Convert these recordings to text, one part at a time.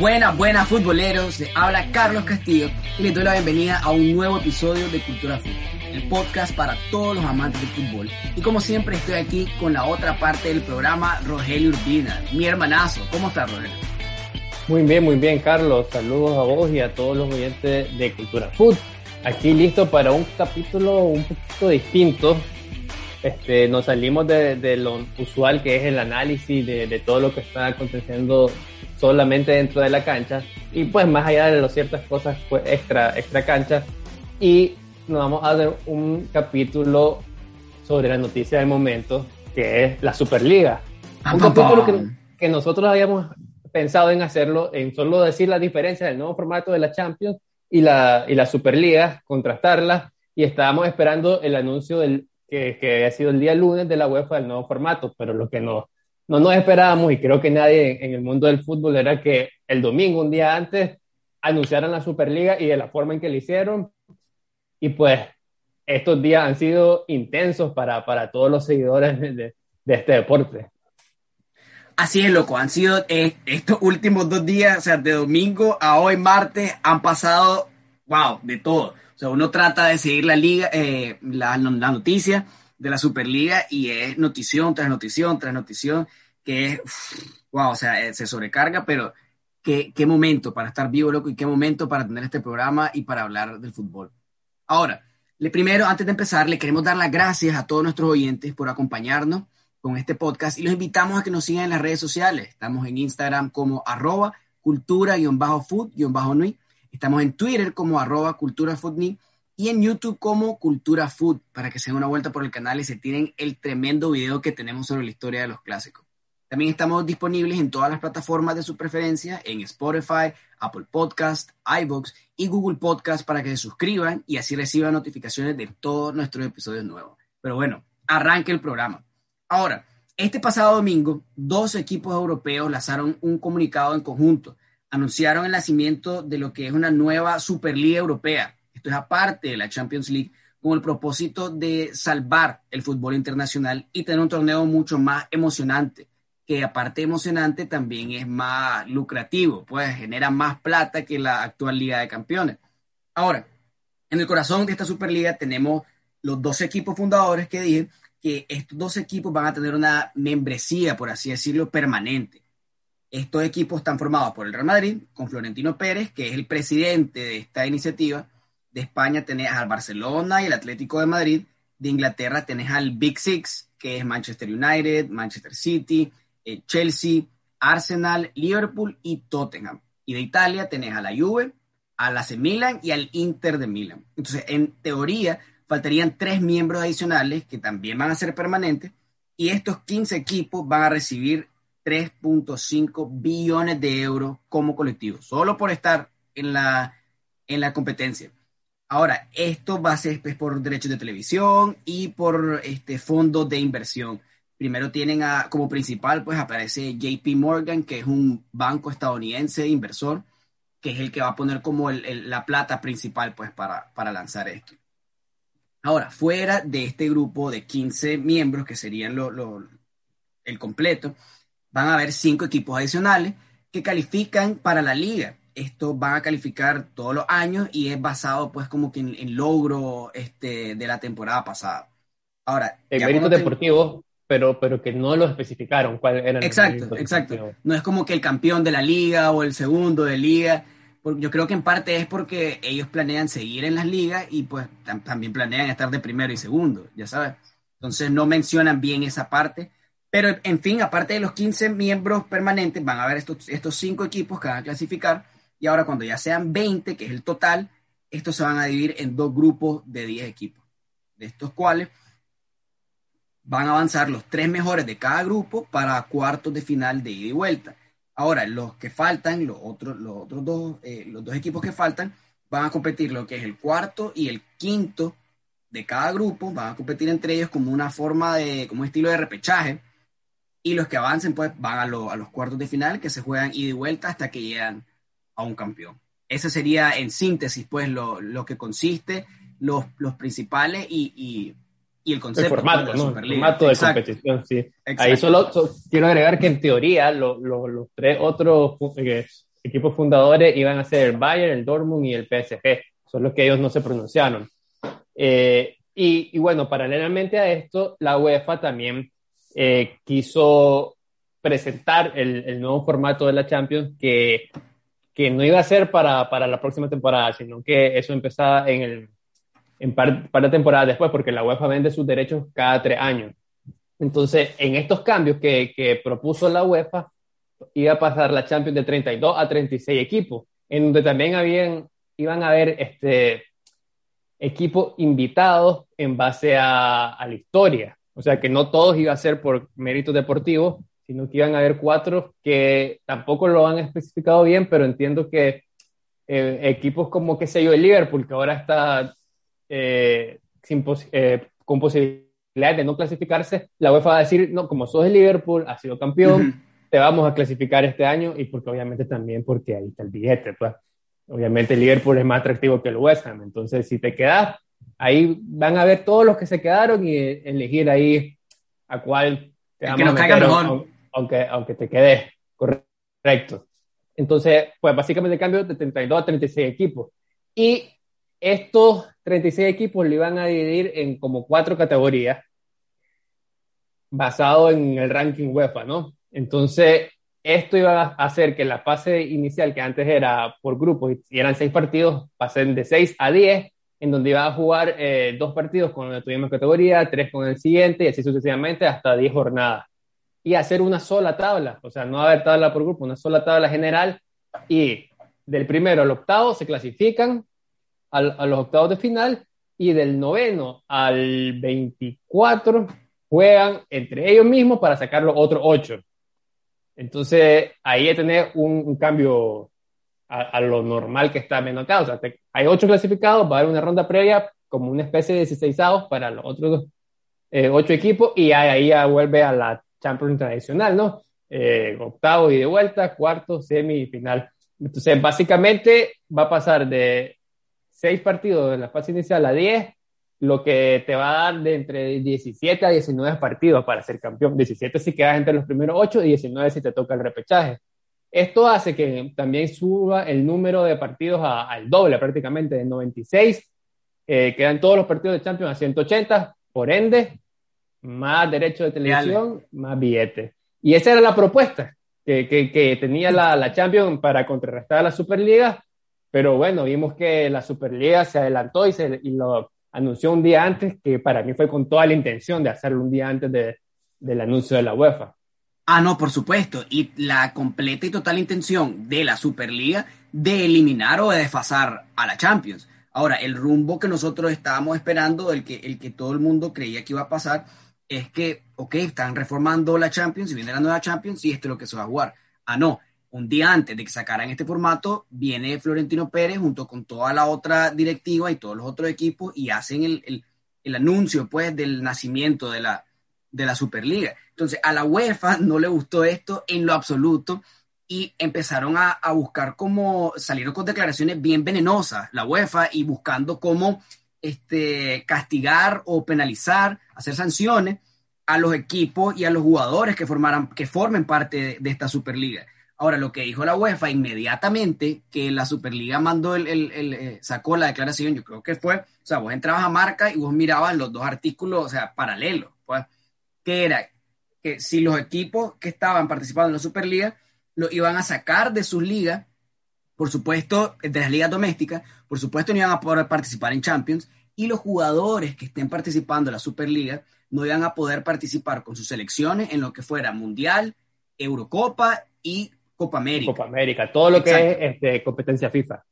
Buenas, buenas futboleros, les habla Carlos Castillo y les doy la bienvenida a un nuevo episodio de Cultura Fútbol, el podcast para todos los amantes del fútbol. Y como siempre estoy aquí con la otra parte del programa, Rogelio Urbina, mi hermanazo. ¿Cómo estás, Rogelio? Muy bien, muy bien, Carlos. Saludos a vos y a todos los oyentes de Cultura Food. Aquí listo para un capítulo un poquito distinto. Este, nos salimos de, lo usual que es el análisis de, de todo lo que está aconteciendo solamente dentro de la cancha. Y pues más allá de las ciertas cosas pues extra, extra cancha. Y nos vamos a dar un capítulo sobre la noticia del momento que es la Superliga. Un capítulo que, que nosotros habíamos pensado en hacerlo, en solo decir la diferencia del nuevo formato de la Champions y la, y la Superliga, contrastarlas, y estábamos esperando el anuncio del, que, que ha sido el día lunes de la UEFA del nuevo formato, pero lo que no, no nos esperábamos y creo que nadie en el mundo del fútbol era que el domingo, un día antes, anunciaran la Superliga y de la forma en que lo hicieron. Y pues estos días han sido intensos para, para todos los seguidores de, de, este deporte. Así es, loco. Han sido eh, estos últimos dos días, o sea, de domingo a hoy martes, han pasado, wow, de todo. O sea, uno trata de seguir la liga, eh, la, la noticia de la Superliga y es notición tras notición tras notición, que es, wow, o sea, eh, se sobrecarga, pero qué, qué momento para estar vivo, loco, y qué momento para tener este programa y para hablar del fútbol. Ahora, le primero, antes de empezar, le queremos dar las gracias a todos nuestros oyentes por acompañarnos con este podcast y los invitamos a que nos sigan en las redes sociales. Estamos en Instagram como arroba cultura-food-nui. Estamos en Twitter como arroba cultura-food-nui y en YouTube como Cultura Food, para que se den una vuelta por el canal y se tienen el tremendo video que tenemos sobre la historia de los clásicos. También estamos disponibles en todas las plataformas de su preferencia, en Spotify, Apple Podcast, iBox y Google Podcast para que se suscriban y así reciban notificaciones de todos nuestros episodios nuevos. Pero bueno, arranque el programa. Ahora, este pasado domingo, dos equipos europeos lanzaron un comunicado en conjunto. Anunciaron el nacimiento de lo que es una nueva Superliga Europea, esto es aparte de la Champions League, con el propósito de salvar el fútbol internacional y tener un torneo mucho más emocionante, que aparte emocionante también es más lucrativo, pues genera más plata que la actual Liga de Campeones. Ahora, en el corazón de esta Superliga tenemos los dos equipos fundadores que dije que estos dos equipos van a tener una membresía, por así decirlo, permanente. Estos equipos están formados por el Real Madrid, con Florentino Pérez, que es el presidente de esta iniciativa, de España tenés al Barcelona y el Atlético de Madrid. De Inglaterra tenés al Big Six, que es Manchester United, Manchester City, eh, Chelsea, Arsenal, Liverpool y Tottenham. Y de Italia tenés a la Juve, al AC Milan y al Inter de Milan. Entonces, en teoría, faltarían tres miembros adicionales que también van a ser permanentes y estos 15 equipos van a recibir 3.5 billones de euros como colectivo, solo por estar en la, en la competencia. Ahora, esto va a ser pues, por derechos de televisión y por este, fondos de inversión. Primero tienen a, como principal, pues aparece JP Morgan, que es un banco estadounidense inversor, que es el que va a poner como la plata principal, pues, para, para lanzar esto. Ahora, fuera de este grupo de 15 miembros, que serían lo, el completo, van a haber cinco equipos adicionales que califican para la liga esto van a calificar todos los años y es basado pues como que en, logro este, de la temporada pasada. Ahora, en méritos deportivos, pero, pero que no lo especificaron cuál era Exacto, exacto. No es como que el campeón de la liga o el segundo de liga. Yo creo que en parte es porque ellos planean seguir en las ligas y pues también planean estar de primero y segundo, ya sabes. Entonces no mencionan bien esa parte. Pero en fin, aparte de los 15 miembros permanentes, van a haber estos, estos cinco equipos que van a clasificar y ahora cuando ya sean 20, que es el total, estos se van a dividir en dos grupos de 10 equipos, de estos cuales van a avanzar los tres mejores de cada grupo para cuartos de final de ida y vuelta. Ahora, los que faltan, los otros, los otros dos, eh, los dos equipos que faltan, van a competir lo que es el cuarto y el quinto de cada grupo, van a competir entre ellos como una forma de, como un estilo de repechaje, y los que avancen pues van a, a los cuartos de final que se juegan ida y vuelta hasta que llegan a un campeón. Ese sería en síntesis, pues, lo, lo que consiste, los, los principales y, y, y el concepto. El formato, ¿no? el formato de competición, sí. Ahí solo, quiero agregar que en teoría los tres otros equipos fundadores iban a ser el Bayern, el Dortmund y el PSG, son los que ellos no se pronunciaron. Eh, y, bueno, paralelamente a esto, la UEFA también eh, quiso presentar el, nuevo formato de la Champions que, que no iba a ser para, para, la próxima temporada, sino que eso empezaba en, el, en par, par de temporadas después, porque la UEFA vende sus derechos cada tres años. Entonces, en estos cambios que, que propuso la UEFA, iba a pasar la Champions de 32 a 36 equipos, en donde también iban a haber este, equipos invitados en base a, a la historia. O sea, que no todos iban a ser por méritos deportivos, sino que iban a haber cuatro que tampoco lo han especificado bien, pero entiendo que eh, equipos como, qué sé yo, el Liverpool, que ahora está eh, sin eh, con posibilidades de no clasificarse, la UEFA va a decir, no, como sos el Liverpool, has sido campeón, te vamos a clasificar este año, y porque obviamente también porque ahí está el billete, pues. Obviamente el Liverpool es más atractivo que el West Ham, entonces si te quedas, ahí van a ver todos los que se quedaron y elegir ahí a cuál te vamos que nos caiga mejor aunque, aunque te quede correcto. Entonces, pues básicamente cambio de 32 a 36 equipos. Y estos 36 equipos lo iban a dividir en como cuatro categorías basado en el ranking UEFA, ¿no? Entonces, esto iba a hacer que la fase inicial, que antes era por grupos y eran seis partidos, pasen de 6 a 10, en donde iba a jugar eh, dos partidos con la misma categoría, tres con el siguiente y así sucesivamente hasta 10 jornadas y hacer una sola tabla, o sea, no haber tabla por grupo, una sola tabla general y del primero al octavo se clasifican a los octavos de final y del noveno al 24 juegan entre ellos mismos para sacar los otros ocho. Entonces, ahí hay tener un, cambio a, lo normal que está menos acá. O sea, hay ocho clasificados, va a haber una ronda previa como una especie de 16 para los otros eh, ocho equipos y ahí ya vuelve a la Champions tradicional, ¿no? Eh, octavo y de vuelta, cuarto, semi. Entonces, básicamente va a pasar de seis partidos en la fase inicial a 10, lo que te va a dar de entre 17 a 19 partidos para ser campeón. 17 si quedas entre los primeros 8 y 19 si te toca el repechaje. Esto hace que también suba el número de partidos al doble prácticamente, de 96. Eh, quedan todos los partidos de Champions a 180, por ende, más derecho de televisión, más billetes. Y esa era la propuesta que, que, tenía la, la, Champions para contrarrestar a la Superliga, pero bueno, vimos que la Superliga se adelantó y, se, y lo anunció un día antes, que para mí fue con toda la intención de hacerlo un día antes de, del anuncio de la UEFA. Ah, no, por supuesto. Y la completa y total intención de la Superliga de eliminar o de desfasar a la Champions. Ahora, el rumbo que nosotros estábamos esperando, el que, el que todo el mundo creía que iba a pasar, es que, ok, están reformando la Champions y viene la nueva Champions y esto es lo que se va a jugar. Ah, no, un día antes de que sacaran este formato, viene Florentino Pérez junto con toda la otra directiva y todos los otros equipos y hacen el, anuncio, pues, del nacimiento de la, de la Superliga. Entonces, a la UEFA no le gustó esto en lo absoluto y empezaron a, a buscar cómo, salieron con declaraciones bien venenosas, la UEFA, y buscando cómo este, castigar o penalizar, hacer sanciones a los equipos y a los jugadores que, formaran, que formen parte de, esta Superliga. Ahora, lo que dijo la UEFA inmediatamente que la Superliga mandó el, el, eh, sacó la declaración, yo creo que fue, o sea, vos entrabas a marca y vos mirabas los dos artículos, o sea, paralelos, pues, que era que si los equipos que estaban participando en la Superliga lo iban a sacar de sus ligas por supuesto, de las ligas domésticas, por supuesto no iban a poder participar en Champions y los jugadores que estén participando en la Superliga no iban a poder participar con sus selecciones en lo que fuera Mundial, Eurocopa y Copa América. Copa América, todo lo que es este, competencia FIFA.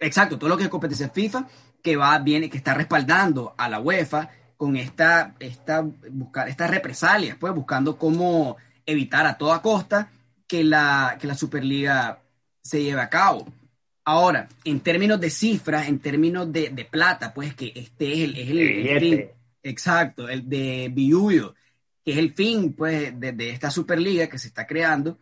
Exacto, todo lo que es competencia FIFA que va viene que está respaldando a la UEFA con esta esta buscar estas represalias, pues buscando cómo evitar a toda costa que la que la Superliga se lleve a cabo. Ahora, en términos de cifras, en términos de, de plata, pues que este es el, es el, fin, exacto, el de Biuyo, que es el fin pues de, de, esta Superliga que se está creando,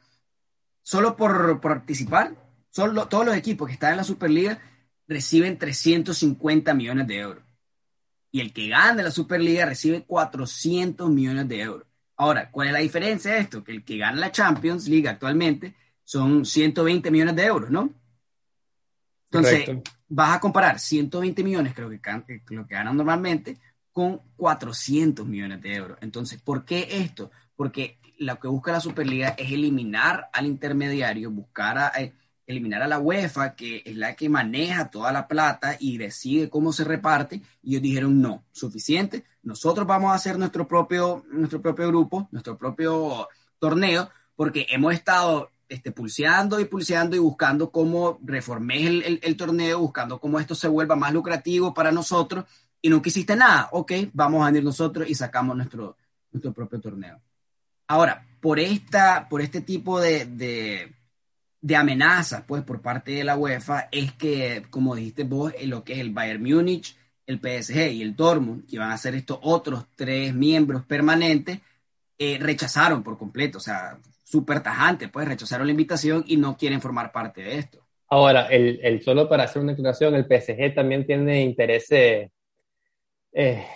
solo por, por participar, solo, todos los equipos que están en la Superliga reciben 350 millones de euros. Y el que gane la Superliga recibe 400 millones de euros. Ahora, ¿cuál es la diferencia de esto? Que el que gana la Champions League actualmente son 120 millones de euros, ¿no? Entonces, vas a comparar 120 millones, creo que, lo que ganan normalmente, con 400 millones de euros. Entonces, ¿por qué esto? Porque lo que busca la Superliga es eliminar al intermediario, buscar a, eh, eliminar a la UEFA, que es la que maneja toda la plata y decide cómo se reparte. Y ellos dijeron, no, suficiente, nosotros vamos a hacer nuestro propio, nuestro propio grupo, nuestro propio torneo, porque hemos estado este, pulseando y pulseando y buscando cómo reformé el, torneo, buscando cómo esto se vuelva más lucrativo para nosotros y no quisiste nada. Ok, vamos a venir nosotros y sacamos nuestro, nuestro propio torneo. Ahora, por, esta, por este tipo de, de, de amenazas, pues, por parte de la UEFA, es que, como dijiste vos, lo que es el Bayern Múnich, el PSG y el Dortmund, que van a ser estos otros tres miembros permanentes, eh, rechazaron por completo. O sea, súper tajante, pues rechazaron la invitación y no quieren formar parte de esto. Ahora, el, el solo para hacer una declaración, el PSG también tiene intereses eh,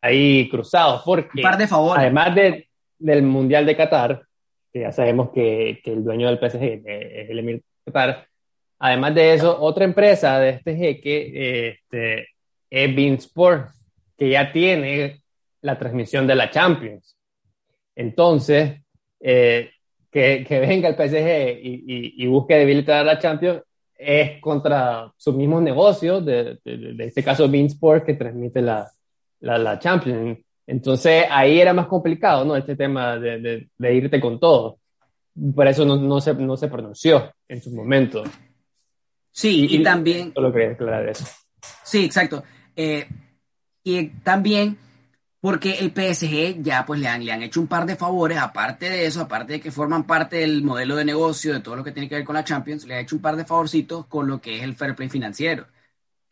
ahí cruzados, porque par de favores. además de, del Mundial de Qatar, que ya sabemos que, que el dueño del PSG es el Emir Qatar, además de eso, otra empresa de este jeque este, es Bean Sport, que ya tiene la transmisión de la Champions. Entonces, eh, que, que, venga el PSG y, y, busque debilitar a la Champions es contra sus mismos negocios, de, de, este caso Beansport, que transmite la, la, la, Champions. Entonces ahí era más complicado, ¿no? Este tema de, de irte con todo. Por eso no, no, se, no se pronunció en su momento. Sí, y, también... Solo quería aclarar eso. Sí, exacto. Eh, y también porque el PSG ya pues le han, le han hecho un par de favores, aparte de eso, aparte de que forman parte del modelo de negocio, de todo lo que tiene que ver con la Champions, le ha hecho un par de favorcitos con lo que es el fair play financiero.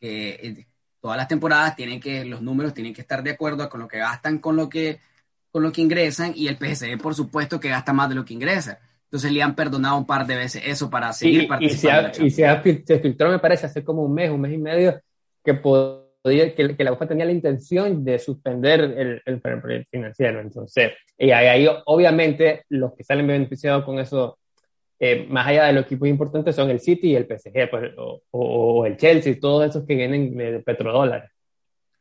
Eh, todas las temporadas tienen que, los números tienen que estar de acuerdo con lo que gastan, con lo que, con lo que ingresan, y el PSG por supuesto que gasta más de lo que ingresa. Entonces le han perdonado un par de veces eso para seguir participando. Y, se, ha, se, filtró, me parece, hace como un mes, un mes y medio, que por que, que, la UEFA tenía la intención de suspender el, el financiero. Entonces, y ahí, obviamente los que salen beneficiados con eso, eh, más allá de los equipos importantes, son el City y el PSG, pues, o, el Chelsea, todos esos que vienen de petrodólares.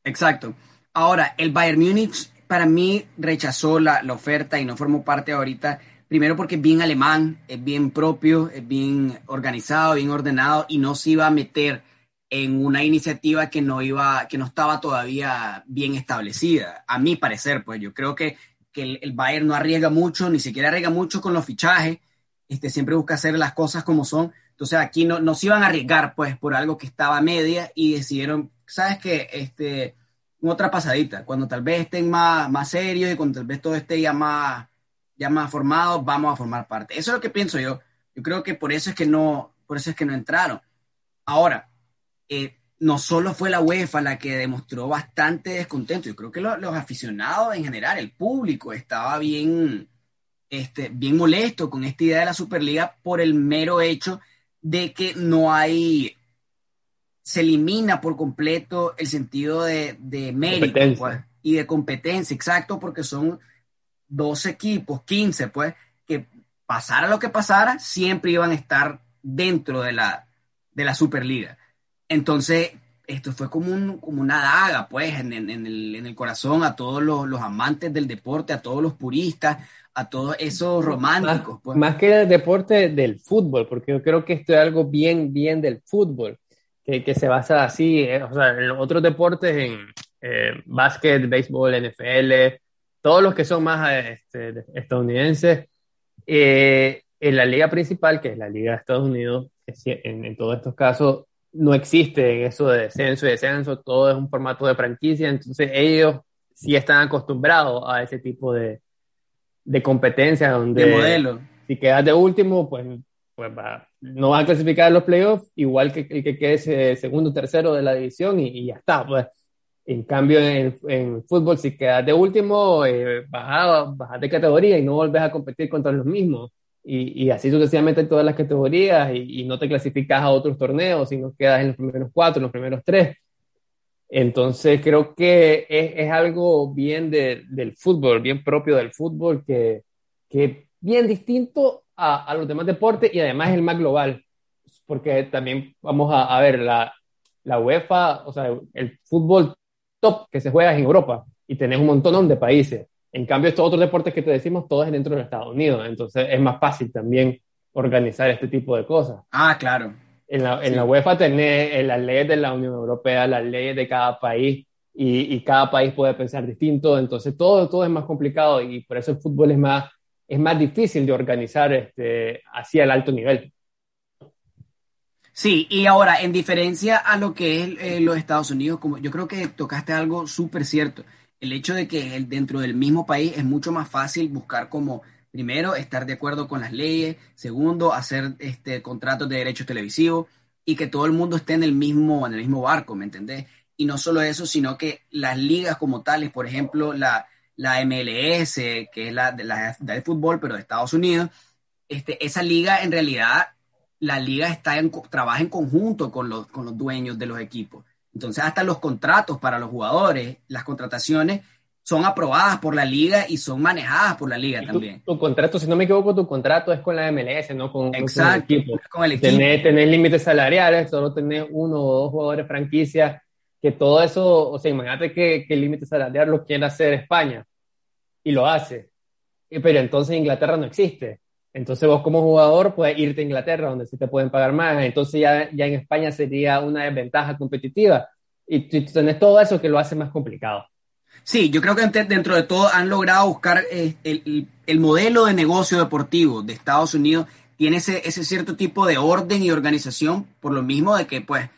Exacto. Ahora, el Bayern Múnich para mí rechazó la, la oferta y no formó parte ahorita primero porque es bien alemán, es bien propio, es bien organizado, bien ordenado y no se iba a meter en una iniciativa que no iba, que no estaba todavía bien establecida, a mi parecer, pues yo creo que, que el, Bayern no arriesga mucho, ni siquiera arriesga mucho con los fichajes, este, siempre busca hacer las cosas como son, entonces aquí no, no se iban a arriesgar pues por algo que estaba media y decidieron, sabes que este, otra pasadita, cuando tal vez estén más, más serios y cuando tal vez todo esté ya más, ya más formado, vamos a formar parte. Eso es lo que pienso yo. Yo creo que por eso es que no, por eso es que no entraron. Ahora, eh, no solo fue la UEFA la que demostró bastante descontento, yo creo que los aficionados en general, el público, estaba bien, este, bien molesto con esta idea de la Superliga por el mero hecho de que no hay, se elimina por completo el sentido de, de mérito pues, y de competencia, exacto, porque son dos equipos, 15, pues, que pasara lo que pasara, siempre iban a estar dentro de la, de la Superliga. Entonces, esto fue como, un, como una daga, pues, en, el, corazón a todos los, amantes del deporte, a todos los puristas, a todos esos románticos. Más, pues. más que el deporte del fútbol, porque yo creo que esto es algo bien, bien del fútbol, que, se basa así, eh, o sea, en otros deportes, en eh, básquet, béisbol, NFL, todos los que son más este, estadounidenses, eh, en la liga principal, que es la liga de Estados Unidos, en, en todos estos casos, no existe eso de descenso y descenso, todo es un formato de franquicia, entonces ellos sí están acostumbrados a ese tipo de, de competencia donde de modelo. si quedas de último, pues, pues va, no vas a clasificar los playoffs, igual que el que quede segundo o tercero de la división y, ya está. Pues. En cambio, en, en fútbol, si quedas de último, eh, bajas, bajas de categoría y no volvés a competir contra los mismos y, así sucesivamente en todas las categorías y, no te clasificas a otros torneos, sino quedas en los primeros cuatro, en los primeros tres. Entonces creo que es, es algo bien del fútbol, bien propio del fútbol, que, que bien distinto a, los demás deportes y además el más global, porque también vamos a, ver la, la UEFA, o sea, el fútbol top que se juega en Europa y tenés un montón de países. En cambio, estos otros deportes que te decimos, todos es dentro de Estados Unidos, entonces es más fácil también organizar este tipo de cosas. Ah, claro. En la, en la UEFA tenés las leyes de la Unión Europea, las leyes de cada país, y, y, cada país puede pensar distinto, entonces todo, todo es más complicado y por eso el fútbol es más, es más difícil de organizar este, así al alto nivel. Sí, y ahora, en diferencia a lo que es eh, los Estados Unidos, como yo creo que tocaste algo súper cierto, el hecho de que dentro del mismo país es mucho más fácil buscar como, primero, estar de acuerdo con las leyes, segundo, hacer este, contratos de derechos televisivos y que todo el mundo esté en el mismo, en el mismo barco, ¿me entendés? Y no solo eso, sino que las ligas como tales, por ejemplo, la, la MLS, que es la de, la de fútbol, pero de Estados Unidos, este, esa liga en realidad, la liga está en, trabaja en conjunto con los, con los dueños de los equipos. Entonces, hasta los contratos para los jugadores, las contrataciones, son aprobadas por la liga y son manejadas por la liga también. Tu, contrato, si no me equivoco, tu contrato es con la MLS, no con, Exacto, con el equipo. Con el equipo. Tenés, límites salariales, solo tenés uno o dos jugadores franquicia, que todo eso, o sea, imagínate que, que el límite salarial lo quiere hacer España y lo hace. Pero entonces Inglaterra no existe. Entonces vos como jugador puedes irte a Inglaterra donde sí te pueden pagar más. Entonces ya, ya en España sería una desventaja competitiva. Y tú tenés todo eso que lo hace más complicado. Sí, yo creo que dentro de todo han logrado buscar eh, el, el, modelo de negocio deportivo de Estados Unidos. Tiene ese, ese cierto tipo de orden y organización por lo mismo de que pues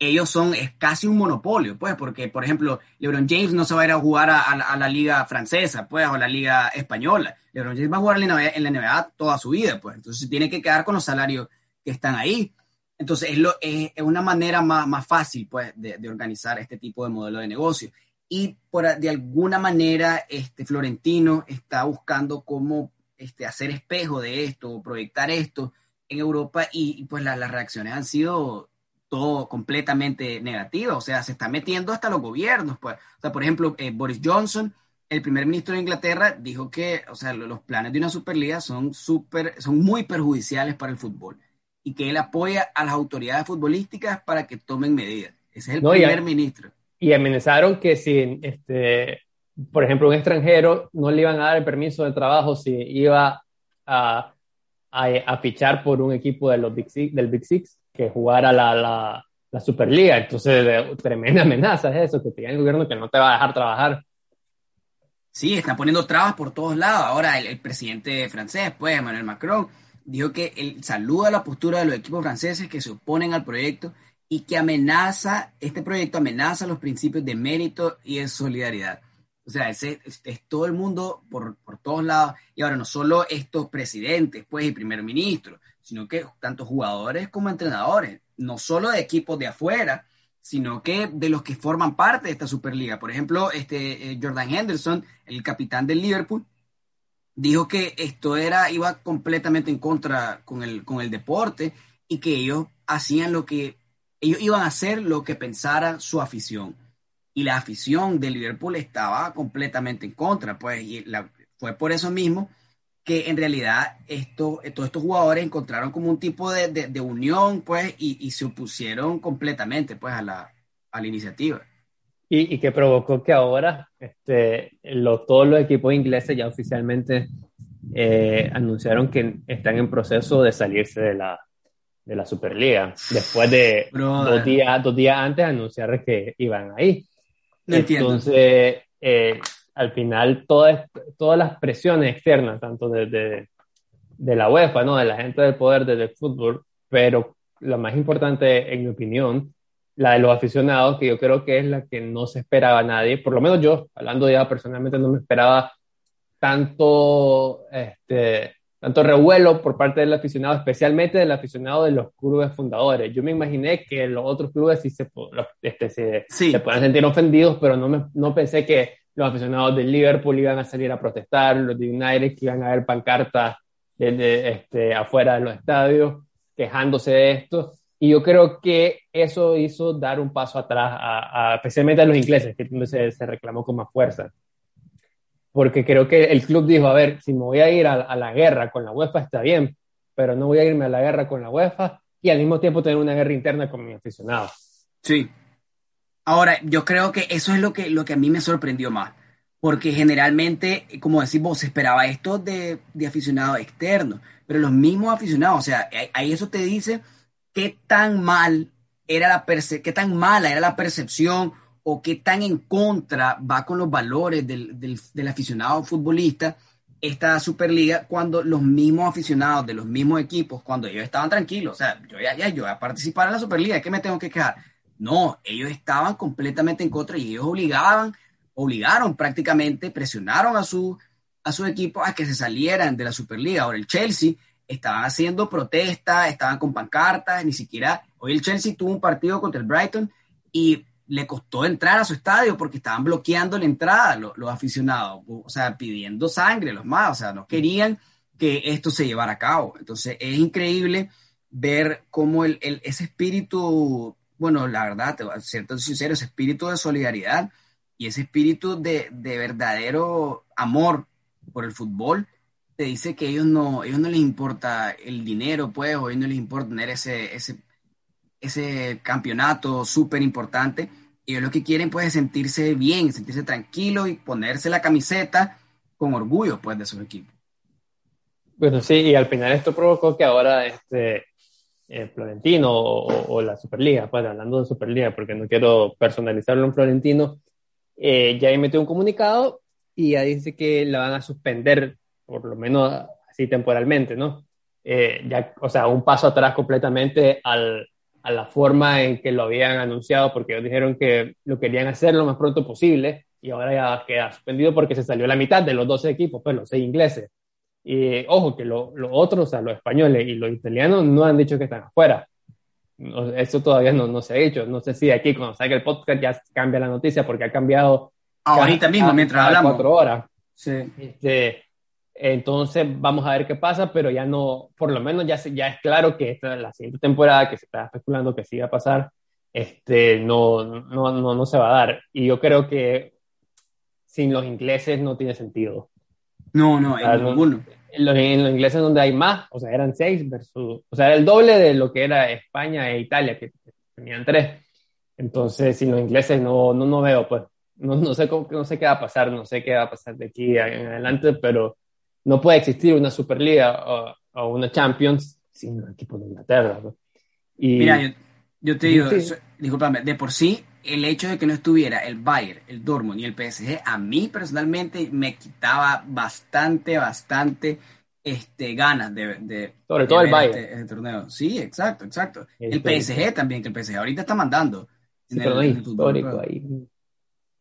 ellos son, es casi un monopolio, pues, porque, por ejemplo, LeBron James no se va a ir a jugar a, la liga francesa, pues, o a la liga española. LeBron James va a jugar en la, NBA, toda su vida, pues, entonces tiene que quedar con los salarios que están ahí. Entonces, es, lo, es, una manera más, más fácil, pues, de, de, organizar este tipo de modelo de negocio. Y por, de alguna manera, este Florentino está buscando cómo este, hacer espejo de esto, proyectar esto en Europa y, pues las reacciones han sido todo completamente negativo, o sea, se está metiendo hasta los gobiernos, pues, o sea, por ejemplo, eh, Boris Johnson, el primer ministro de Inglaterra, dijo que, o sea, los planes de una superliga son super, son muy perjudiciales para el fútbol y que él apoya a las autoridades futbolísticas para que tomen medidas. Ese es el primer ministro. Y amenazaron que si, este, por ejemplo, un extranjero no le iban a dar el permiso de trabajo si iba a, a, fichar por un equipo de los del Big Six que jugara la, la, la Superliga. Entonces, tremenda amenaza es eso, que te el gobierno que no te va a dejar trabajar. Sí, están poniendo trabas por todos lados. Ahora, el, presidente francés, pues, Emmanuel Macron, dijo que él saluda la postura de los equipos franceses que se oponen al proyecto y que amenaza, este proyecto amenaza los principios de mérito y de solidaridad. O sea, es, es, todo el mundo por, por, todos lados. Y ahora no solo estos presidentes, pues, y primer ministro, sino que tanto jugadores como entrenadores, no solo de equipos de afuera, sino que de los que forman parte de esta Superliga. Por ejemplo, este, eh, Jordan Henderson, el capitán del Liverpool, dijo que esto era, iba completamente en contra con el, con el deporte y que ellos hacían lo que, ellos iban a hacer lo que pensara su afición. Y la afición del Liverpool estaba completamente en contra, pues, y fue por eso mismo que en realidad esto, todos estos jugadores encontraron como un tipo de, de, unión, pues, y, y, se opusieron completamente, pues, a la, a la iniciativa. Y, y, que provocó que ahora este, todos los equipos ingleses ya oficialmente eh, anunciaron que están en proceso de salirse de la, de la Superliga, después de dos días, dos días antes de anunciar que iban ahí. Entonces, eh, al final todas, todas las presiones externas, tanto de, de, la UEFA, ¿no? de la gente del poder, desde el fútbol, pero la más importante, en mi opinión, la de los aficionados, que yo creo que es la que no se esperaba nadie, por lo menos yo, hablando ya personalmente, no me esperaba tanto, este, tanto revuelo por parte del aficionado, especialmente del aficionado de los clubes fundadores. Yo me imaginé que los otros clubes sí se, este, se, se puedan sentir ofendidos, pero no, me, no pensé que los aficionados del Liverpool iban a salir a protestar, los de United que iban a ver pancartas desde este, afuera de los estadios quejándose de esto. Y yo creo que eso hizo dar un paso atrás, a, especialmente a los ingleses, que se, se reclamó con más fuerza. Porque creo que el club dijo, a ver, si me voy a ir a, la guerra con la UEFA está bien, pero no voy a irme a la guerra con la UEFA y al mismo tiempo tener una guerra interna con mis aficionados. Sí. Ahora, yo creo que eso es lo que, lo que a mí me sorprendió más, porque generalmente, como decís vos, se esperaba esto de, de aficionados externos, pero los mismos aficionados, o sea, ahí eso te dice qué tan mal era la qué tan mala era la percepción o qué tan en contra va con los valores del, del, aficionado futbolista esta Superliga cuando los mismos aficionados de los mismos equipos, cuando ellos estaban tranquilos, o sea, yo ya, yo voy a participar en la Superliga, ¿de qué me tengo que quejar? No, ellos estaban completamente en contra y ellos obligaban, obligaron prácticamente, presionaron a su, a equipo a que se salieran de la Superliga. Ahora el Chelsea estaban haciendo protestas, estaban con pancartas, ni siquiera, hoy el Chelsea tuvo un partido contra el Brighton y le costó entrar a su estadio porque estaban bloqueando la entrada los, aficionados, o sea, pidiendo sangre los más, o sea, no querían que esto se llevara a cabo. Entonces es increíble ver cómo el, ese espíritu, bueno, la verdad, te voy a ser sincero, ese espíritu de solidaridad y ese espíritu de, de, verdadero amor por el fútbol, te dice que ellos no, ellos no les importa el dinero, pues, o ellos no les importa tener ese, ese, ese campeonato súper importante, ellos lo que quieren pues es sentirse bien, sentirse tranquilo y ponerse la camiseta con orgullo pues de su equipo. Bueno, sí, y al final esto provocó que ahora este eh, Florentino o, la Superliga, pues hablando de Superliga, porque no quiero personalizarlo en Florentino, eh, ya metió un comunicado y ya dice que la van a suspender, por lo menos así temporalmente, ¿no? Eh, ya, o sea, un paso atrás completamente al, a la forma en que lo habían anunciado, porque ellos dijeron que lo querían hacer lo más pronto posible y ahora ya queda suspendido porque se salió la mitad de los 12 equipos, pues los 6 ingleses. Y ojo, que los otros, o sea, los españoles y los italianos no han dicho que están afuera. eso todavía no, no se ha dicho. No sé si aquí cuando salga el podcast ya cambia la noticia porque ha cambiado. Ahorita mismo, mientras hablamos. Cuatro horas. Sí. Este, entonces vamos a ver qué pasa, pero ya no, por lo menos ya, ya es claro que esta la siguiente temporada que se está especulando que sí va a pasar, este, no, no, no, no se va a dar. Y yo creo que sin los ingleses no tiene sentido. No, no, en ninguno. Los, en los, ingleses donde hay más, o sea, eran seis versus, o sea, era el doble de lo que era España e Italia, que tenían tres. Entonces, sin los ingleses no, no, no veo, pues, no, no, sé cómo, no sé qué va a pasar, no sé qué va a pasar de aquí en adelante, pero no puede existir una Superliga o, o una Champions sin un equipo de Inglaterra. Y, Mira, yo, te digo, discúlpame, de por sí, el hecho de que no estuviera el Bayern, el Dortmund y el PSG, a mí personalmente me quitaba bastante, bastante este, ganas de, de sobre todo el Bayern este, este, torneo. Sí, exacto, exacto. El, PSG también, que el PSG ahorita está mandando. Sí, pero el, histórico ahí.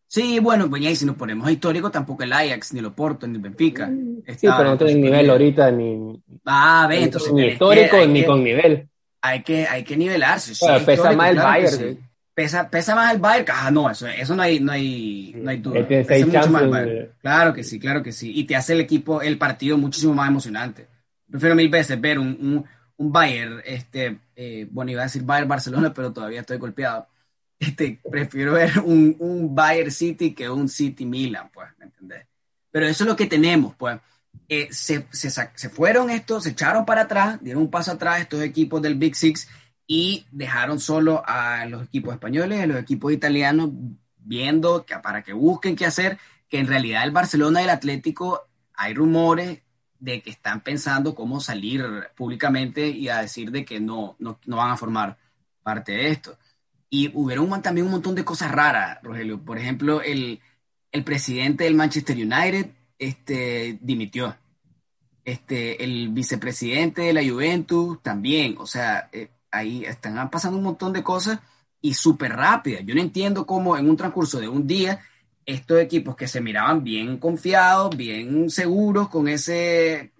Sí, bueno, pues ya si nos ponemos histórico, tampoco el Ajax, ni el Oporto, ni el Benfica. Sí, pero no tienen nivel ahorita, ni. Ah, ve, entonces. Ni histórico, ni con nivel. Hay que, hay que nivelarse. pesa más el Bayern. Pesa, pesa más el Bayern. Ah, no, eso, eso no hay, no hay, no hay duda. Pesa mucho más el Bayern. Claro que sí, claro que sí. Y te hace el equipo, el partido muchísimo más emocionante. Prefiero mil veces ver un, un, un Bayern, este, eh, bueno, iba a decir Bayern Barcelona, pero todavía estoy golpeado este, prefiero ver un, un Bayern City que un City Milan, pues, ¿me entendés? Pero eso es lo que tenemos, pues. Eh, se, se, se, fueron estos, se echaron para atrás, dieron un paso atrás estos equipos del Big Six y dejaron solo a los equipos españoles, a los equipos italianos, viendo que, para que busquen qué hacer, que en realidad el Barcelona y el Atlético hay rumores de que están pensando cómo salir públicamente y a decir de que no, no, no van a formar parte de esto. Y hubieron también un montón de cosas raras, Rogelio. Por ejemplo, el, el presidente del Manchester United este, dimitió. Este, el vicepresidente de la Juventus también. O sea, eh, ahí están pasando un montón de cosas y súper rápidas. Yo no entiendo cómo en un transcurso de un día estos equipos que se miraban bien confiados, bien seguros con ese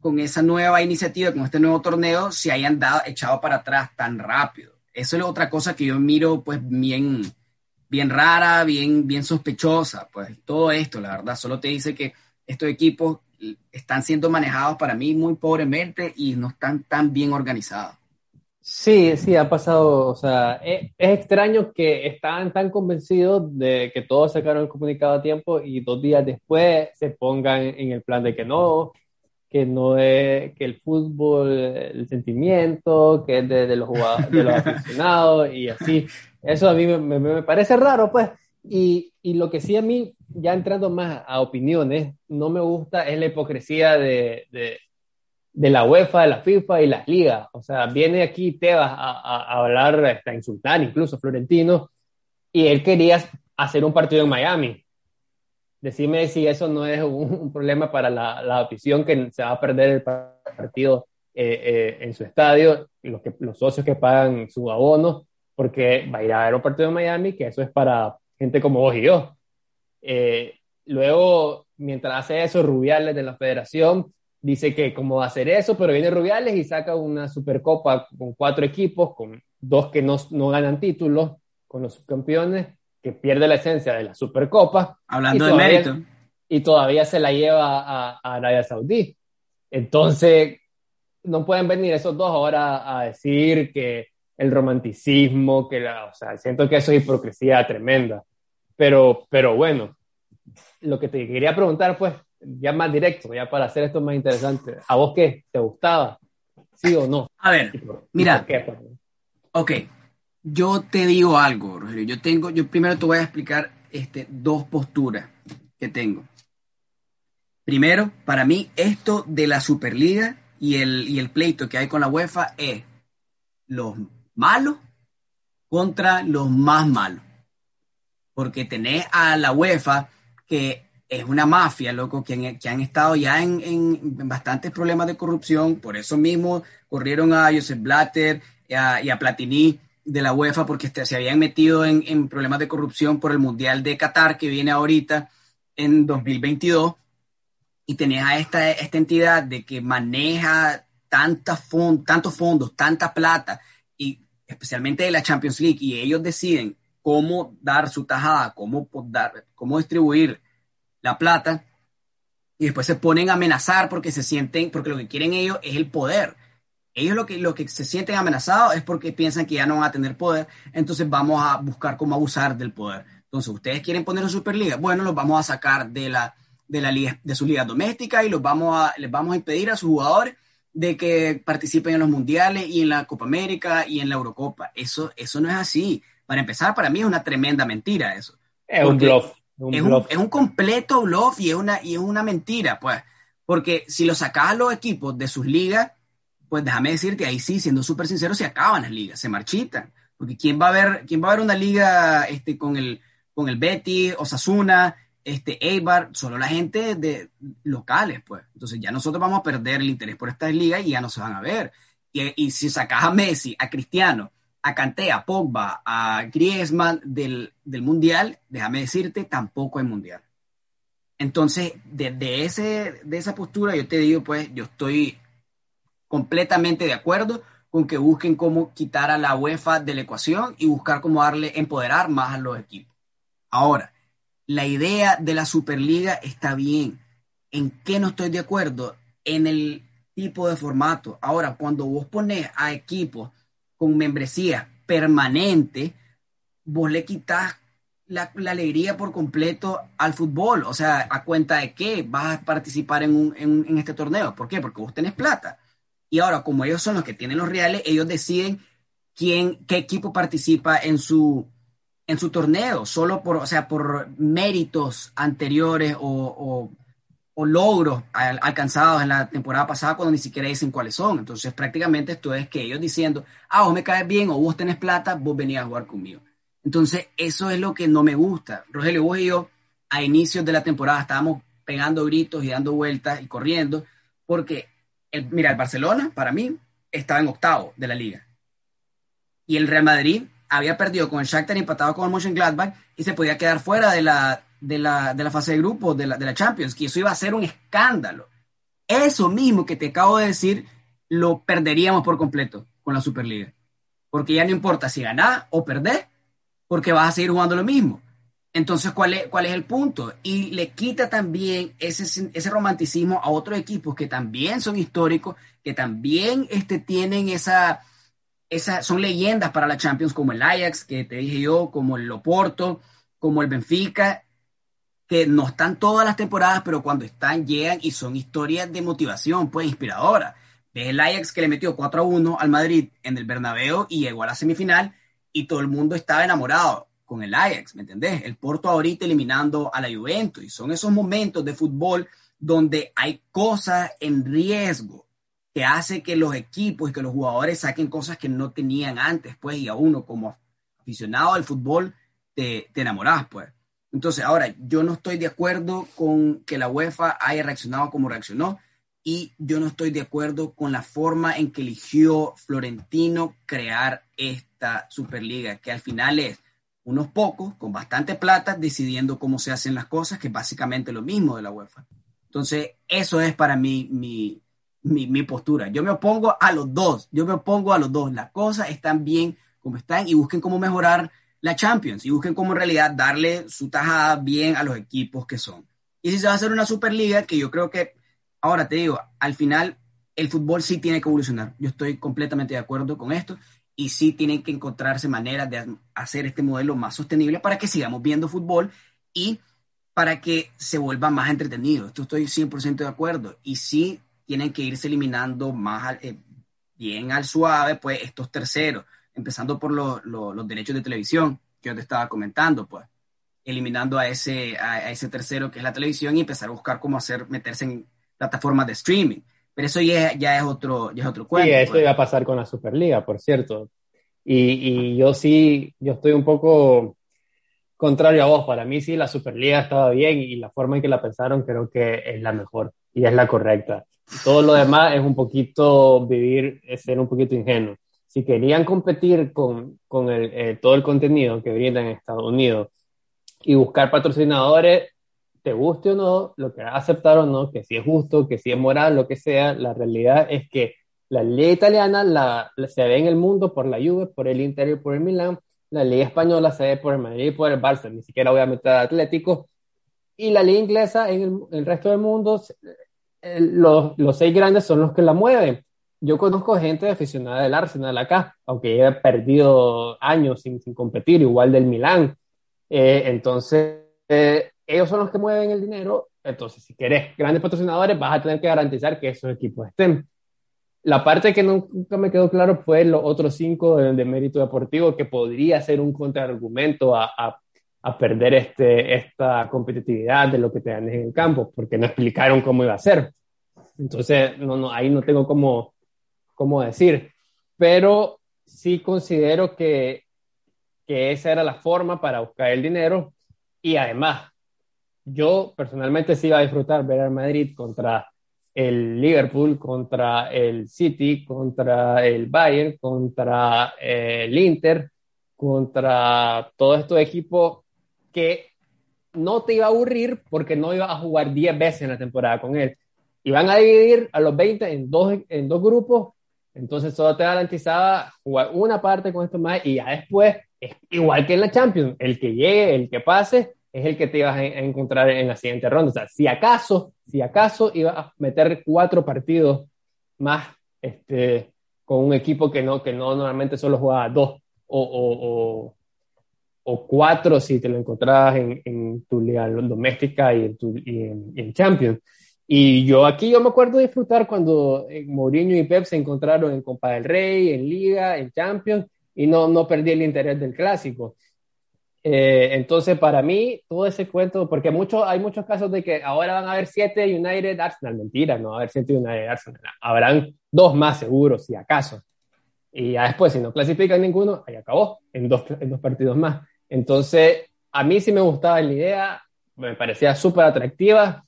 con esa nueva iniciativa, con este nuevo torneo, se hayan dado, echado para atrás tan rápido eso es otra cosa que yo miro pues bien, bien rara, bien, bien sospechosa, pues todo esto, la verdad, solo te dice que estos equipos están siendo manejados para mí muy pobremente y no están tan bien organizados. Sí, sí, ha pasado, o sea, es, extraño que estaban tan convencidos de que todos sacaron el comunicado a tiempo y dos días después se pongan en el plan de que no, que no es, que el fútbol, el sentimiento, que es de, los jugadores, de los aficionados y así. Eso a mí me, parece raro, pues. Y, y, lo que sí a mí, ya entrando más a opiniones, no me gusta es la hipocresía de, de, de la UEFA, de la FIFA y las ligas. O sea, viene aquí Tebas a, a, hablar, a insultar incluso Florentino, y él quería hacer un partido en Miami. Decime si eso no es un, problema para la, la, afición que se va a perder el partido eh, eh, en su estadio, los, los socios que pagan su abono, porque va a ir a ver un partido en Miami, que eso es para gente como vos y yo. Eh, luego, mientras hace eso, Rubiales de la federación dice que cómo va a hacer eso, pero viene Rubiales y saca una supercopa con cuatro equipos, con dos que no, no ganan títulos, con los subcampeones, que pierde la esencia de la supercopa. Hablando de mérito. Y todavía se la lleva a, a Arabia Saudí. Entonces, no pueden venir esos dos ahora a decir que el romanticismo, que la, o sea, siento que eso es hipocresía tremenda. Pero, pero bueno, lo que te quería preguntar, pues, ya más directo, ya para hacer esto más interesante. ¿A vos qué? ¿Te gustaba? ¿Sí o no? A ver, mira. Ok, yo te digo algo, Rogelio. Yo tengo, yo primero te voy a explicar este, dos posturas que tengo. Primero, para mí, esto de la Superliga y el, y el pleito que hay con la UEFA es los malos contra los más malos. Porque tenés a la UEFA que es una mafia, loco, que han, estado ya en, en, bastantes problemas de corrupción, por eso mismo corrieron a Joseph Blatter y a, Platini de la UEFA porque este, se habían metido en, en, problemas de corrupción por el Mundial de Qatar que viene ahorita en 2022 y tenías a esta, esta entidad de que maneja tantos fondos, tanta plata y especialmente de la Champions League y ellos deciden cómo dar su tajada, cómo, dar, cómo distribuir la plata y después se ponen a amenazar porque se sienten, porque lo que quieren ellos es el poder. Ellos lo que, lo que se sienten amenazados es porque piensan que ya no van a tener poder, entonces vamos a buscar cómo abusar del poder. Entonces, ustedes quieren poner una Superliga, bueno, los vamos a sacar de la, de la liga, de su liga doméstica y los vamos a, les vamos a impedir a sus jugadores de que participen en los mundiales y en la Copa América y en la Eurocopa. Eso, eso no es así. Para empezar, para mí es una tremenda mentira eso. Es un bluff es, Un, completo bluff y es, una, y es una mentira, pues. Porque si lo sacas a los equipos de sus ligas, pues déjame decirte, ahí sí, siendo súper sincero, se acaban las ligas, se marchitan. Porque ¿quién va a ver, quién va a ver una liga este, con, el, con el Betty, Osasuna, este, Eibar? Solo la gente de locales, pues. Entonces ya nosotros vamos a perder el interés por estas ligas y ya no se van a ver. Y, y si sacas a Messi, a Cristiano, a Kanté, a Pogba, a Griezmann del, Mundial, déjame decirte, tampoco hay Mundial. Entonces, desde ese, de esa postura, yo te digo, pues, yo estoy completamente de acuerdo con que busquen cómo quitar a la UEFA de la ecuación y buscar cómo darle, empoderar más a los equipos. Ahora, la idea de la Superliga está bien. ¿En qué no estoy de acuerdo? En el tipo de formato. Ahora, cuando vos pones a equipos con membresía permanente, vos le quitas la, alegría por completo al fútbol. O sea, ¿a cuenta de qué vas a participar en, en, este torneo? ¿Por qué? Porque vos tenés plata. Y ahora, como ellos son los que tienen los reales, ellos deciden quién, qué equipo participa en su, en su torneo, solo por, o sea, por méritos anteriores o o logros alcanzados en la temporada pasada cuando ni siquiera dicen cuáles son. Entonces, prácticamente esto es que ellos diciendo, ah, vos me caes bien o vos tenés plata, vos venías a jugar conmigo. Entonces, eso es lo que no me gusta. Rogelio, vos y yo, a inicios de la temporada, estábamos pegando gritos y dando vueltas y corriendo, porque, el, mira, el Barcelona, para mí, estaba en octavo de la liga. Y el Real Madrid había perdido con el Shakhtar empatado con el Mönchengladbach y se podía quedar fuera de la, de la, de la fase de grupos de la, de la Champions, que eso iba a ser un escándalo. Eso mismo que te acabo de decir, lo perderíamos por completo con la Superliga. Porque ya no importa si ganás o perdés, porque vas a seguir jugando lo mismo. Entonces, ¿cuál es, cuál es el punto? Y le quita también ese, ese romanticismo a otros equipos que también son históricos, que también este, tienen esa, esa, son leyendas para la Champions, como el Ajax, que te dije yo, como el Loporto, como el Benfica, que no están todas las temporadas, pero cuando están llegan y son historias de motivación, pues inspiradoras. Ves el Ajax que le metió 4 a 1 al Madrid en el Bernabéu y llegó a la semifinal y todo el mundo estaba enamorado con el Ajax, ¿me entendés? El Porto ahorita eliminando a la Juventus y son esos momentos de fútbol donde hay cosas en riesgo que hace que los equipos y que los jugadores saquen cosas que no tenían antes, pues, y a uno como aficionado al fútbol te, te enamorás, pues. Entonces, ahora, yo no estoy de acuerdo con que la UEFA haya reaccionado como reaccionó y yo no estoy de acuerdo con la forma en que eligió Florentino crear esta Superliga, que al final es unos pocos con bastante plata decidiendo cómo se hacen las cosas, que es básicamente lo mismo de la UEFA. Entonces, eso es para mí mi, mi, mi postura. Yo me opongo a los dos, yo me opongo a los dos. Las cosas están bien como están y busquen cómo mejorar la Champions y busquen cómo en realidad darle su tajada bien a los equipos que son. Y si se va a hacer una Superliga, que yo creo que, ahora te digo, al final el fútbol sí tiene que evolucionar. Yo estoy completamente de acuerdo con esto y sí tienen que encontrarse maneras de hacer este modelo más sostenible para que sigamos viendo fútbol y para que se vuelva más entretenido. Esto estoy 100% de acuerdo. Y sí tienen que irse eliminando más eh, bien al suave, pues estos terceros empezando por los derechos de televisión que yo te estaba comentando, pues, eliminando a ese, a, ese tercero que es la televisión y empezar a buscar cómo hacer, meterse en plataformas de streaming. Pero eso ya, ya es otro, ya es otro cuento. Sí, eso pues. iba a pasar con la Superliga, por cierto. Y, y, yo sí, yo estoy un poco contrario a vos. Para mí sí, la Superliga estaba bien y la forma en que la pensaron creo que es la mejor y es la correcta. Todo lo demás es un poquito vivir, es ser un poquito ingenuo si querían competir con, con el, eh, todo el contenido que brindan en Estados Unidos y buscar patrocinadores, te guste o no, lo que aceptar o no, que si es justo, que si es moral, lo que sea, la realidad es que la ley italiana la, se ve en el mundo por la Juve, por el Inter y por el Milan, la ley española se ve por el Madrid y por el Barça, ni siquiera voy a meter Atlético, y la ley inglesa en el, el resto del mundo, eh, los, los seis grandes son los que la mueven yo conozco gente aficionada del Arsenal acá, aunque haya perdido años sin, sin competir, igual del Milán. Eh, entonces, eh, ellos son los que mueven el dinero. Entonces, si querés grandes patrocinadores, vas a tener que garantizar que esos equipos estén. La parte que nunca me quedó claro fue los otros cinco de, de mérito deportivo, que podría ser un contraargumento a, a, a, perder este, esta competitividad de lo que te dan en el campo, porque no explicaron cómo iba a ser. Entonces, no, no, ahí no tengo como cómo decir, pero sí considero que, que esa era la forma para buscar el dinero y además yo personalmente sí iba a disfrutar ver al Madrid contra el Liverpool, contra el City, contra el Bayern, contra eh, el Inter, contra todos estos equipos que no te iba a aburrir porque no iba a jugar 10 veces en la temporada con él. Iban a dividir a los 20 en dos, en dos grupos entonces solo te garantizaba jugar una parte con esto más y ya después, es igual que en la Champions, el que llegue, el que pase, es el que te ibas a encontrar en la siguiente ronda. O sea, si acaso, si acaso ibas a meter cuatro partidos más este, con un equipo que no, que no normalmente solo jugaba dos o, o, o, o cuatro si te lo encontrabas en, en tu liga doméstica y en, tu, y en, en Champions. Y yo aquí yo me acuerdo disfrutar cuando eh, Mourinho y Pep se encontraron en Copa del Rey, en Liga, en Champions, y no, no perdí el interés del clásico. Eh, entonces, para mí, todo ese cuento, porque mucho, hay muchos casos de que ahora van a haber siete United Arsenal, mentira, no va a haber siete United Arsenal, habrán dos más seguros, si acaso. Y ya después, si no clasifican ninguno, ahí acabó, en dos, en dos partidos más. Entonces, a mí sí me gustaba la idea, me parecía súper atractiva,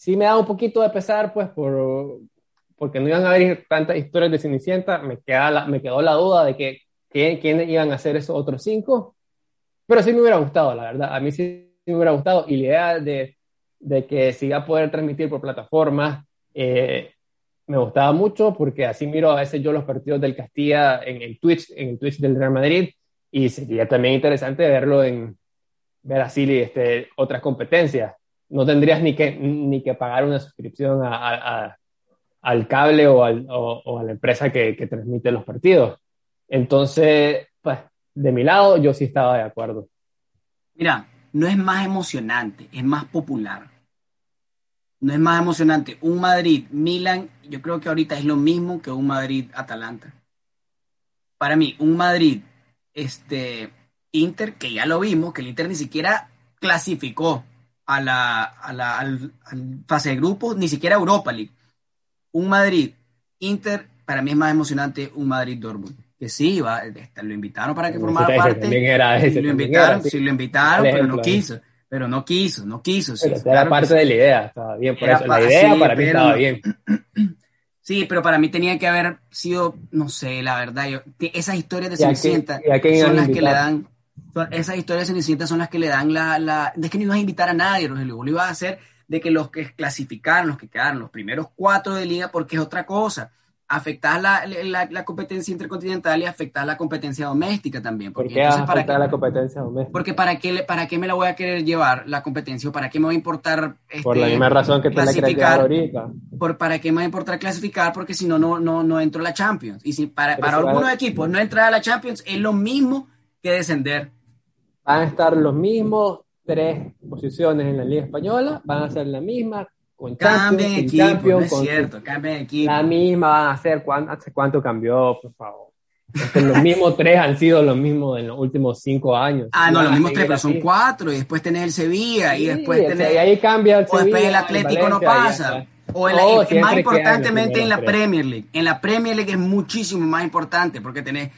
sí me da un poquito de pesar, pues, por, porque no iban a haber tantas historias de Cenicienta, me, me quedó la duda de que, quiénes iban a hacer esos otros cinco, pero sí me hubiera gustado, la verdad, a mí sí me hubiera gustado, y la idea de, de que se iba a poder transmitir por plataformas, eh, me gustaba mucho, porque así miro a veces yo los partidos del Castilla en el Twitch, en el Twitch del Real Madrid, y sería también interesante verlo en, ver así este, otras competencias no tendrías ni que, ni que pagar una suscripción al cable o, al, o, a la empresa que, que, transmite los partidos. Entonces, pues, de mi lado, yo sí estaba de acuerdo. Mira, no es más emocionante, es más popular. No es más emocionante. Un Madrid-Milan, yo creo que ahorita es lo mismo que un Madrid-Atalanta. Para mí, un Madrid, este, Inter, que ya lo vimos, que el Inter ni siquiera clasificó a la, a la al, fase de grupos, ni siquiera Europa League. Un Madrid, Inter, para mí es más emocionante un Madrid-Dortmund que sí, va, este, lo invitaron para que formara parte. Era lo invitaron, sí lo invitaron, pero no quiso. Pero no quiso, no quiso. Sí, era parte de la idea, estaba bien. Por eso, la idea para mí estaba bien. Sí, pero para mí tenía que haber sido, no sé, la verdad, yo, esas historias de Cenicienta son las que le dan, esas historias de Cenicienta son las que le dan la, la, es que no ibas a invitar a nadie, Rogelio, lo ibas a hacer de que los que clasificaron, los que quedaron los primeros cuatro de liga, porque es otra cosa afectar la, la, competencia intercontinental y afectar la competencia doméstica también. Porque ¿Por qué afectar para la competencia doméstica? Porque para qué, para qué me la voy a querer llevar la competencia o para qué me va a importar Por la este, misma razón que te la quieres llevar ahorita. Por, ¿Para qué me va a importar clasificar? Porque si no, no, no, no entro a la Champions. Y si para, para algunos equipos no entrar a la Champions es lo mismo que descender. Van a estar los mismos tres posiciones en la Liga Española, van a ser la misma cambien equipo, es cierto, cambien equipo. La misma van a hacer, ¿hace cuánto cambió, por favor? los mismos tres han sido los mismos en los últimos cinco años. Ah, no, los mismos tres, pero son cuatro, y después tenés el Sevilla, y después tenés... Y ahí cambia el Sevilla, O después el Atlético no pasa. O en más importantemente en la Premier League. En la Premier League es muchísimo más importante, porque tenés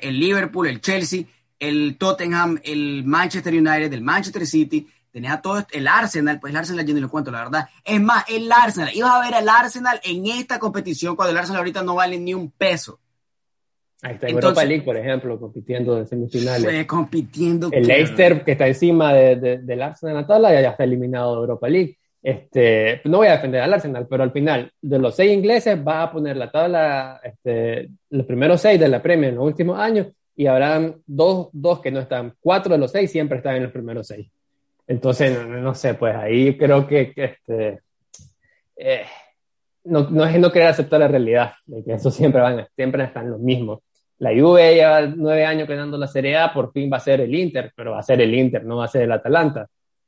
el Liverpool, el Chelsea, el Tottenham, el Manchester United, el Manchester City, Tenía todo el Arsenal, pues el Arsenal yo ni lo cuento, la verdad. Es más, el Arsenal, ibas a ver al Arsenal en esta competición cuando el Arsenal ahorita no vale ni un peso. Ahí está, Europa League, por ejemplo, compitiendo en semifinales. Fue compitiendo. El Leicester, que está encima de, del Arsenal en la tabla, ya está eliminado de Europa League. Este, no voy a defender al Arsenal, pero al final, de los seis ingleses, va a poner la tabla, este, los primeros seis de la Premier en los últimos años, y habrán dos, dos que no están. Cuatro de los seis siempre están en los primeros seis. Entonces, no, sé, pues ahí creo que, este, eh, no, no, es no querer aceptar la realidad, de que eso siempre van, siempre están los mismos. La Juve lleva nueve años ganando la Serie A, por fin va a ser el Inter, pero va a ser el Inter, no va a ser el Atalanta.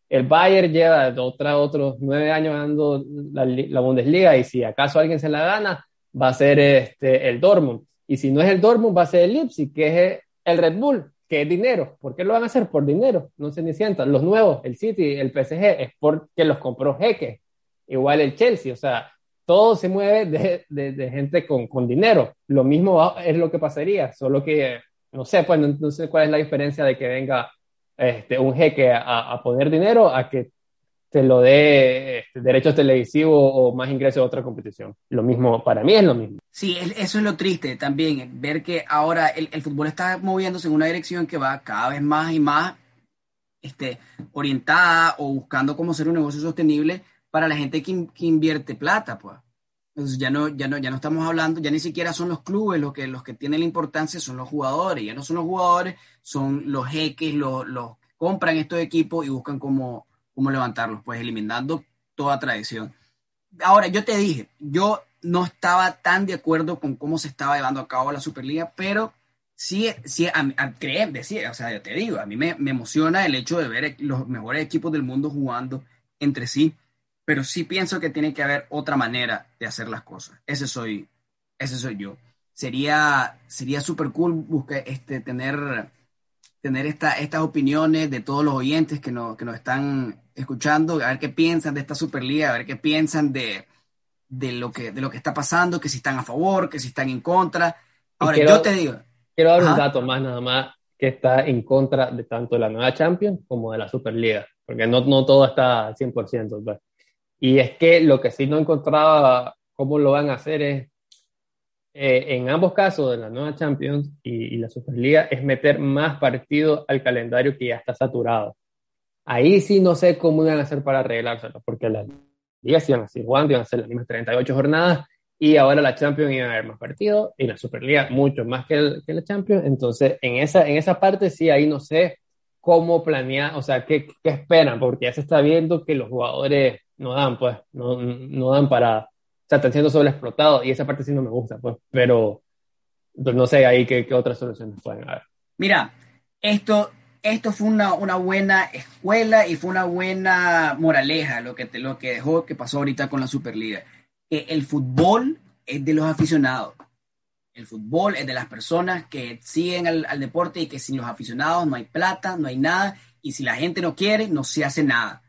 El Bayern lleva otra, otros nueve años ganando la, la, Bundesliga y si acaso alguien se la gana, va a ser este, el Dortmund. Y si no es el Dortmund, va a ser el Leipzig, que es el Red Bull que es dinero. ¿Por qué lo van a hacer? Por dinero. No se ni sientan. Los nuevos, el City, el PSG, es porque los compró Jeque. Igual el Chelsea. O sea, todo se mueve de, de, gente con, con, dinero. Lo mismo es lo que pasaría, solo que no sé, pues no, sé cuál es la diferencia de que venga este, un jeque a, a poner dinero a que te lo dé este, derechos televisivos o más ingresos a otra competición. Lo mismo, para mí es lo mismo. Sí, eso es lo triste también, ver que ahora el, fútbol está moviéndose en una dirección que va cada vez más y más este, orientada o buscando cómo ser un negocio sostenible para la gente que, invierte plata, pues. Entonces ya no, ya no, ya no estamos hablando, ya ni siquiera son los clubes los que, los que tienen la importancia, son los jugadores, ya no son los jugadores, son los jeques, los, los que compran estos equipos y buscan cómo cómo levantarlos, pues eliminando toda tradición. Ahora, yo te dije, yo no estaba tan de acuerdo con cómo se estaba llevando a cabo la Superliga, pero sí, sí a, creer, decía, o sea, yo te digo, a mí me, me, emociona el hecho de ver los mejores equipos del mundo jugando entre sí, pero sí pienso que tiene que haber otra manera de hacer las cosas. Ese soy, ese soy yo. Sería, sería súper cool buscar, este, tener tener esta, estas opiniones de todos los oyentes que nos, que nos están escuchando, a ver qué piensan de esta Superliga, a ver qué piensan de, de, lo, que, de lo que está pasando, que si están a favor, que si están en contra. Ahora, yo te digo. Quiero dar un dato más, nada más, que está en contra de tanto de la nueva Champions como de la Superliga, porque no, no todo está al 100%. Pues. Y es que lo que sí no encontraba cómo lo van a hacer es eh, en ambos casos, de la nueva Champions y, la Superliga, es meter más partidos al calendario que ya está saturado. Ahí sí no sé cómo iban a hacer para arreglárselo, porque las ligas iban a seguir jugando, iban a ser las mismas 38 jornadas, y ahora la Champions iba a haber más partidos, y la Superliga mucho más que, que, la Champions. Entonces, en esa, en esa parte sí, ahí no sé cómo planear, o sea, qué, qué esperan, porque ya se está viendo que los jugadores no dan, pues, no, no dan para o sea, están siendo sobreexplotados y esa parte sí no me gusta, pues, pero pues, no sé ahí qué, qué otras soluciones pueden haber. Mira, esto esto fue una, una, buena escuela y fue una buena moraleja lo que, lo que dejó que pasó ahorita con la Superliga. Que el fútbol es de los aficionados. El fútbol es de las personas que siguen al, al, deporte y que sin los aficionados no hay plata, no hay nada. Y si la gente no quiere, no se hace nada.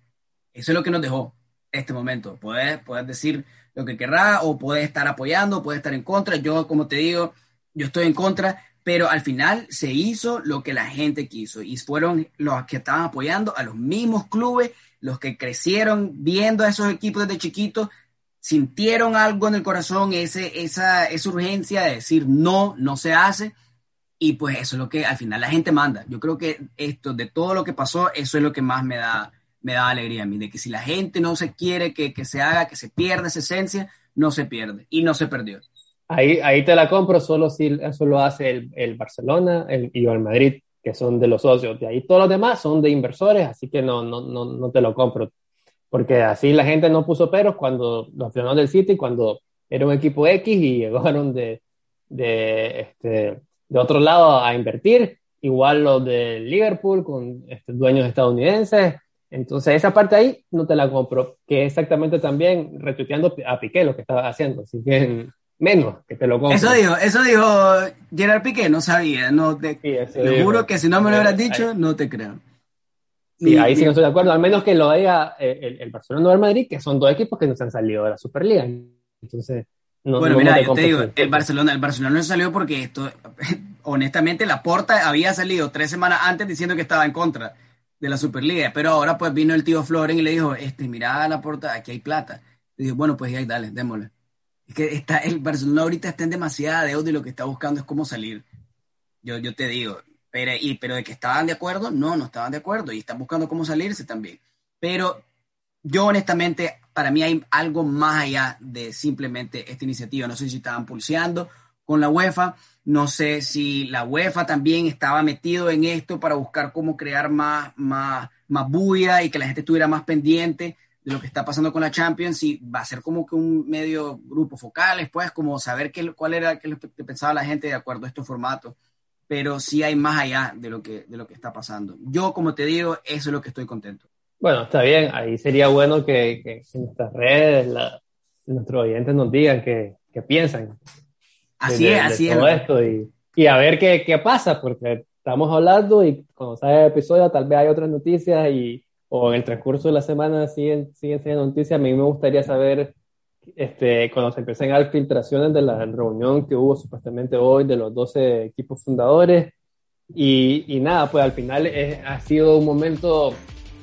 Eso es lo que nos dejó este momento. Puedes, puedes decir lo que querrá o puedes estar apoyando, puedes estar en contra. Yo, como te digo, yo estoy en contra, pero al final se hizo lo que la gente quiso y fueron los que estaban apoyando a los mismos clubes, los que crecieron viendo a esos equipos desde chiquitos, sintieron algo en el corazón, ese, esa, urgencia de decir no, no se hace. Y pues eso es lo que al final la gente manda. Yo creo que esto, de todo lo que pasó, eso es lo que más me da, me da alegría a mí, de que si la gente no se quiere que se haga, que se pierda esa esencia, no se pierde. Y no se perdió. Ahí, ahí te la compro solo si eso lo hace el, el Barcelona el, y el Madrid, que son de los socios. De ahí todos los demás son de inversores, así que no, no, no, no te lo compro. Porque así la gente no puso peros cuando los aficionados del City, cuando era un equipo X y llegaron de, de, este, de otro lado a invertir. Igual los de Liverpool con este, dueños estadounidenses. Entonces, esa parte ahí no te la compro, que exactamente también retuiteando a Piqué lo que estaba haciendo. Así que menos que te lo compro. Eso dijo, eso dijo Gerard Piqué, no sabía, no te, sí, te juro que si no me lo hubieras dicho, no te creo. Sí, y, ahí sí no estoy de acuerdo, al menos que lo diga el, el Barcelona o el Madrid, que son dos equipos que no se han salido de la Superliga. Entonces, no, bueno, no mira, yo te digo, el Barcelona, el Barcelona no salió porque esto, honestamente, la porta había salido tres semanas antes diciendo que estaba en contra de la Superliga, pero ahora pues vino el tío Floren y le dijo, este, mira la porta, aquí hay plata. Y dijo, bueno, pues ahí dale, démosle. Es que está, el Barcelona ahorita está en demasiada deuda y lo que está buscando es cómo salir. Yo, yo te digo, pero, y, pero de que estaban de acuerdo, no, no estaban de acuerdo y están buscando cómo salirse también. Pero yo honestamente, para mí hay algo más allá de simplemente esta iniciativa. No sé si estaban pulseando con la UEFA, no sé si la UEFA también estaba metido en esto para buscar cómo crear más, más, más bulla y que la gente estuviera más pendiente de lo que está pasando con la Champions y va a ser como que un medio grupo focal después, como saber qué, cuál era qué lo que pensaba la gente de acuerdo a estos formatos, pero sí hay más allá de lo que, de lo que está pasando. Yo, como te digo, eso es lo que estoy contento. Bueno, está bien, ahí sería bueno que, que en nuestras redes nuestros oyentes nos digan qué, piensan. Así es, así todo esto y, y, a ver qué, qué pasa, porque estamos hablando y cuando sale el episodio tal vez hay otras noticias y o en el transcurso de la semana siguen, siguen siendo noticias. A mí me gustaría saber, este, cuando se empiecen a dar filtraciones de la reunión que hubo supuestamente hoy de los 12 equipos fundadores. Y, y nada, pues al final es, ha sido un momento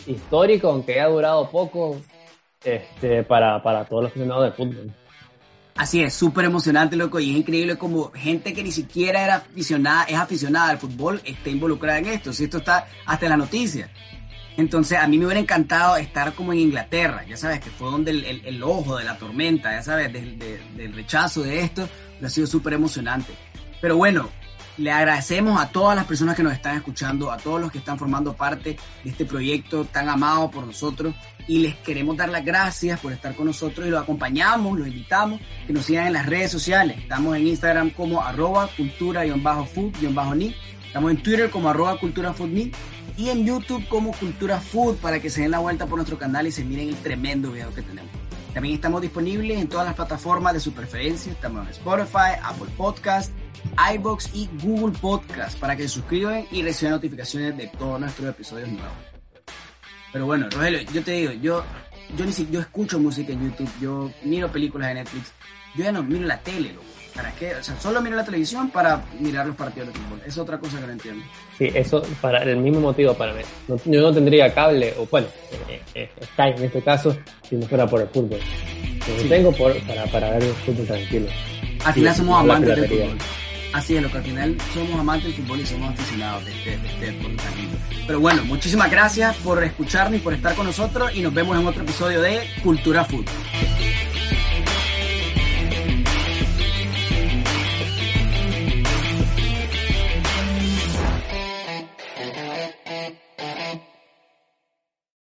histórico, aunque haya durado poco, este, para, para todos los aficionados del fútbol. Así es, súper emocionante, loco, y es increíble como gente que ni siquiera era aficionada, es aficionada al fútbol, está involucrada en esto. Si esto está hasta en la noticia. Entonces a mí me hubiera encantado estar como en Inglaterra, ya sabes, que fue donde el, ojo de la tormenta, ya sabes, del, de, del rechazo de esto, ha sido súper emocionante. Pero bueno, le agradecemos a todas las personas que nos están escuchando, a todos los que están formando parte de este proyecto tan amado por nosotros y les queremos dar las gracias por estar con nosotros y los acompañamos, los invitamos que nos sigan en las redes sociales. Estamos en Instagram como arroba cultura-food-ni, estamos en Twitter como arroba cultura-food-ni y en YouTube como Cultura Food para que se den la vuelta por nuestro canal y se miren el tremendo video que tenemos. También estamos disponibles en todas las plataformas de su preferencia. Estamos en Spotify, Apple Podcast, iBox y Google Podcast para que se suscriban y reciban notificaciones de todos nuestros episodios nuevos. Pero bueno, Rogelio, yo te digo, yo, yo, yo escucho música en YouTube, yo miro películas de Netflix, yo ya no miro la tele, loco. ¿Para qué? O sea, solo miro la televisión para mirar los partidos de fútbol. Es otra cosa que no entiendo. Sí, eso para el mismo motivo para mí. yo no tendría cable, o bueno, eh, eh, Sky en este caso, si no fuera por el fútbol. Sí. tengo por, para, para ver el fútbol tranquilo. Al final somos amantes del fútbol. Así es, lo que al final somos amantes del fútbol y somos aficionados de, de, de, de fútbol Pero bueno, muchísimas gracias por escucharnos y por estar con nosotros y nos vemos en otro episodio de Cultura Fútbol.